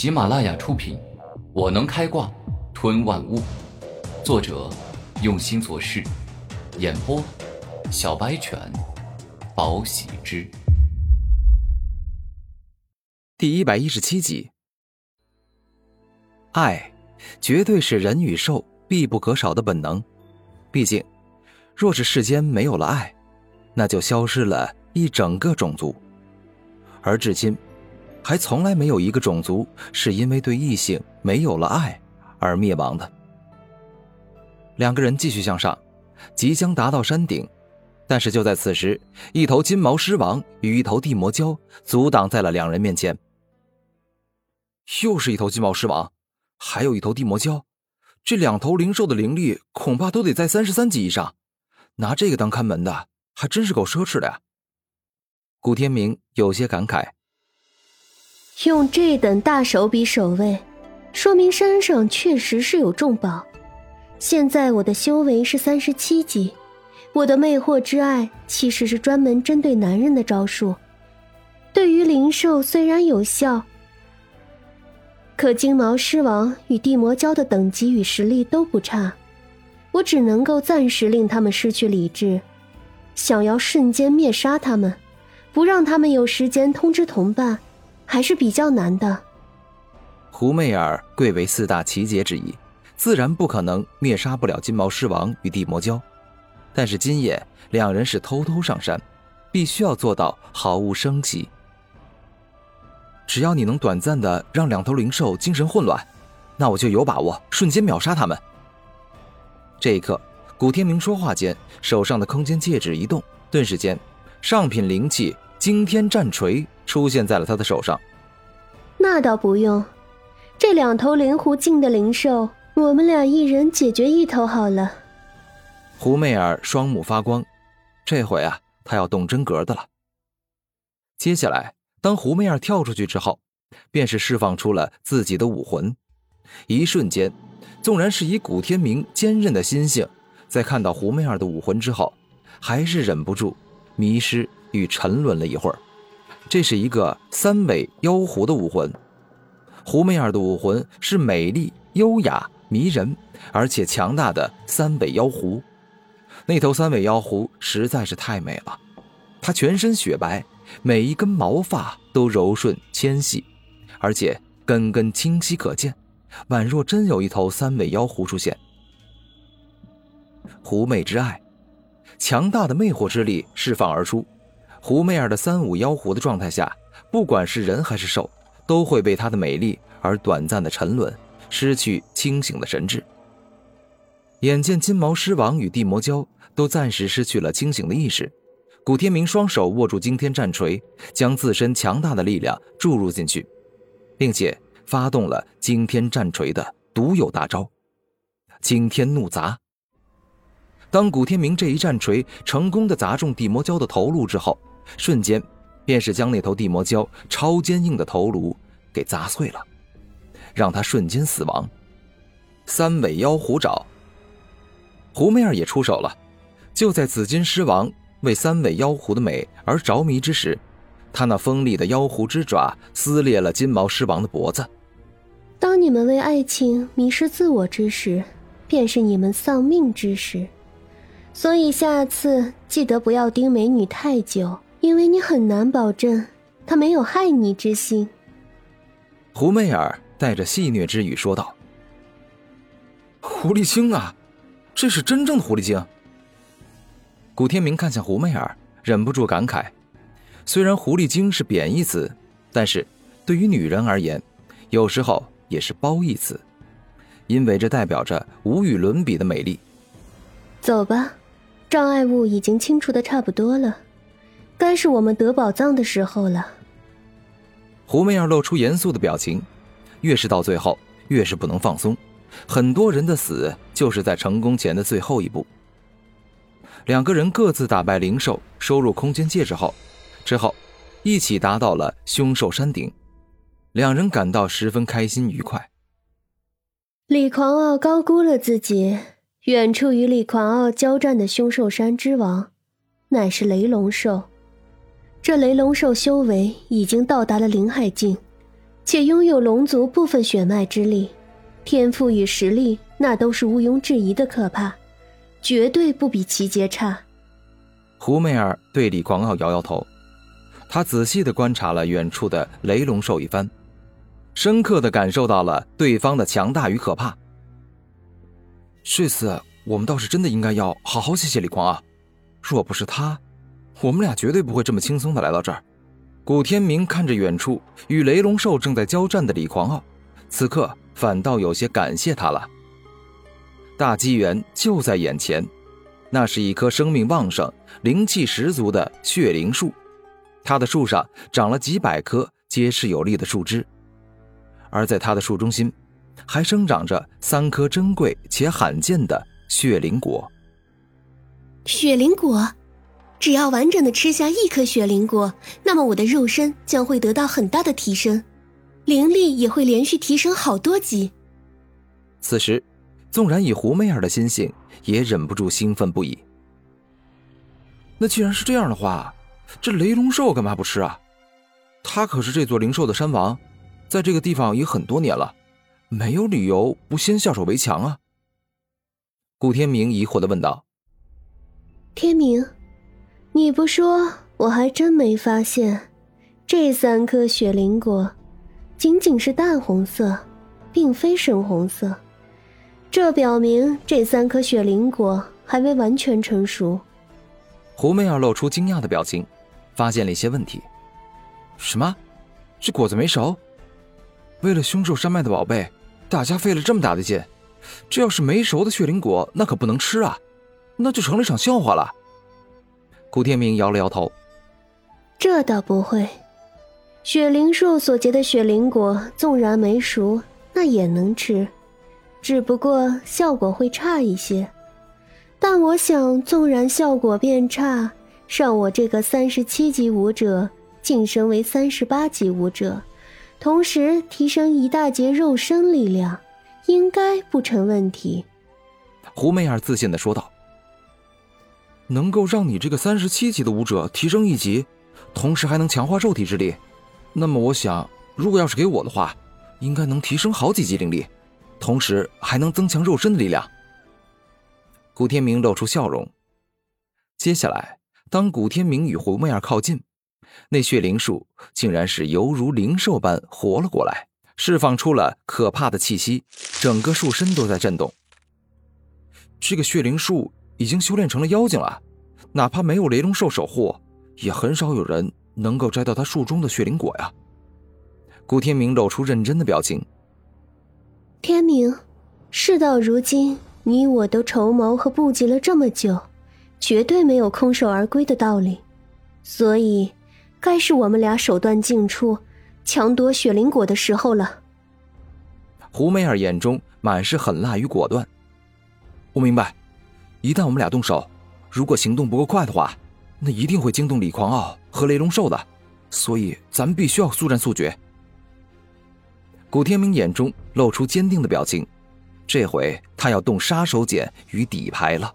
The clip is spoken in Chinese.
喜马拉雅出品，《我能开挂吞万物》，作者用心做事，演播小白犬，宝喜之，第一百一十七集。爱，绝对是人与兽必不可少的本能。毕竟，若是世间没有了爱，那就消失了一整个种族。而至今，还从来没有一个种族是因为对异性没有了爱而灭亡的。两个人继续向上，即将达到山顶，但是就在此时，一头金毛狮王与一头地魔蛟阻挡在了两人面前。又是一头金毛狮王，还有一头地魔蛟，这两头灵兽的灵力恐怕都得在三十三级以上，拿这个当看门的，还真是够奢侈的呀。古天明有些感慨。用这等大手笔守卫，说明山上确实是有重宝。现在我的修为是三十七级，我的魅惑之爱其实是专门针对男人的招数，对于灵兽虽然有效，可金毛狮王与地魔蛟的等级与实力都不差，我只能够暂时令他们失去理智，想要瞬间灭杀他们，不让他们有时间通知同伴。还是比较难的。胡媚儿贵为四大奇杰之一，自然不可能灭杀不了金毛狮王与地魔蛟。但是今夜两人是偷偷上山，必须要做到毫无声息。只要你能短暂的让两头灵兽精神混乱，那我就有把握瞬间秒杀他们。这一刻，古天明说话间，手上的空间戒指一动，顿时间，上品灵气惊天战锤。出现在了他的手上。那倒不用，这两头灵狐境的灵兽，我们俩一人解决一头好了。胡媚儿双目发光，这回啊，她要动真格的了。接下来，当胡媚儿跳出去之后，便是释放出了自己的武魂。一瞬间，纵然是以古天明坚韧的心性，在看到胡媚儿的武魂之后，还是忍不住迷失与沉沦了一会儿。这是一个三尾妖狐的武魂，胡媚儿的武魂是美丽、优雅、迷人，而且强大的三尾妖狐。那头三尾妖狐实在是太美了，它全身雪白，每一根毛发都柔顺纤细，而且根根清晰可见，宛若真有一头三尾妖狐出现。狐媚之爱，强大的魅惑之力释放而出。胡媚儿的三五妖狐的状态下，不管是人还是兽，都会被她的美丽而短暂的沉沦，失去清醒的神智。眼见金毛狮王与地魔蛟都暂时失去了清醒的意识，古天明双手握住惊天战锤，将自身强大的力量注入进去，并且发动了惊天战锤的独有大招——惊天怒砸。当古天明这一战锤成功的砸中地魔蛟的头颅之后，瞬间，便是将那头地魔蛟超坚硬的头颅给砸碎了，让他瞬间死亡。三尾妖狐爪，胡媚儿也出手了。就在紫金狮王为三尾妖狐的美而着迷之时，他那锋利的妖狐之爪撕裂了金毛狮王的脖子。当你们为爱情迷失自我之时，便是你们丧命之时。所以下次记得不要盯美女太久。因为你很难保证他没有害你之心。胡媚儿带着戏谑之语说道：“狐狸精啊，这是真正的狐狸精。”古天明看向胡媚儿，忍不住感慨：虽然“狐狸精”是贬义词，但是对于女人而言，有时候也是褒义词，因为这代表着无与伦比的美丽。走吧，障碍物已经清除的差不多了。该是我们得宝藏的时候了。胡媚儿露出严肃的表情，越是到最后，越是不能放松。很多人的死，就是在成功前的最后一步。两个人各自打败灵兽，收入空间戒指后，之后一起达到了凶兽山顶，两人感到十分开心愉快。李狂傲高估了自己，远处与李狂傲交战的凶兽山之王，乃是雷龙兽。这雷龙兽修为已经到达了灵海境，且拥有龙族部分血脉之力，天赋与实力那都是毋庸置疑的可怕，绝对不比齐杰差。胡媚儿对李狂傲摇摇头，他仔细的观察了远处的雷龙兽一番，深刻的感受到了对方的强大与可怕。这次我们倒是真的应该要好好谢谢李狂傲，若不是他，我们俩绝对不会这么轻松的来到这儿。古天明看着远处与雷龙兽正在交战的李狂傲，此刻反倒有些感谢他了。大机缘就在眼前，那是一棵生命旺盛、灵气十足的血灵树，它的树上长了几百棵结实有力的树枝，而在它的树中心。还生长着三颗珍贵且罕见的血灵果。血灵果，只要完整的吃下一颗雪灵果，那么我的肉身将会得到很大的提升，灵力也会连续提升好多级。此时，纵然以胡媚儿的心性，也忍不住兴奋不已。那既然是这样的话，这雷龙兽干嘛不吃啊？他可是这座灵兽的山王，在这个地方也很多年了。没有理由不先下手为强啊！顾天明疑惑的问道：“天明，你不说，我还真没发现，这三颗雪灵果仅仅是淡红色，并非深红色。这表明这三颗雪灵果还未完全成熟。”胡媚儿露出惊讶的表情，发现了一些问题：“什么？这果子没熟？为了凶兽山脉的宝贝？”大家费了这么大的劲，这要是没熟的血灵果，那可不能吃啊，那就成了一场笑话了。古天明摇了摇头：“这倒不会，雪灵树所结的雪灵果，纵然没熟，那也能吃，只不过效果会差一些。但我想，纵然效果变差，让我这个三十七级武者晋升为三十八级武者。”同时提升一大截肉身力量，应该不成问题。胡媚儿自信的说道：“能够让你这个三十七级的武者提升一级，同时还能强化肉体之力，那么我想，如果要是给我的话，应该能提升好几级灵力，同时还能增强肉身的力量。”古天明露出笑容。接下来，当古天明与胡媚儿靠近。那血灵树竟然是犹如灵兽般活了过来，释放出了可怕的气息，整个树身都在震动。这个血灵树已经修炼成了妖精了，哪怕没有雷龙兽守护，也很少有人能够摘到他树中的血灵果呀。古天明露出认真的表情。天明，事到如今，你我都筹谋和布局了这么久，绝对没有空手而归的道理，所以。该是我们俩手段尽出，抢夺雪灵果的时候了。胡梅儿眼中满是狠辣与果断。我明白，一旦我们俩动手，如果行动不够快的话，那一定会惊动李狂傲和雷龙兽的，所以咱们必须要速战速决。古天明眼中露出坚定的表情，这回他要动杀手锏与底牌了。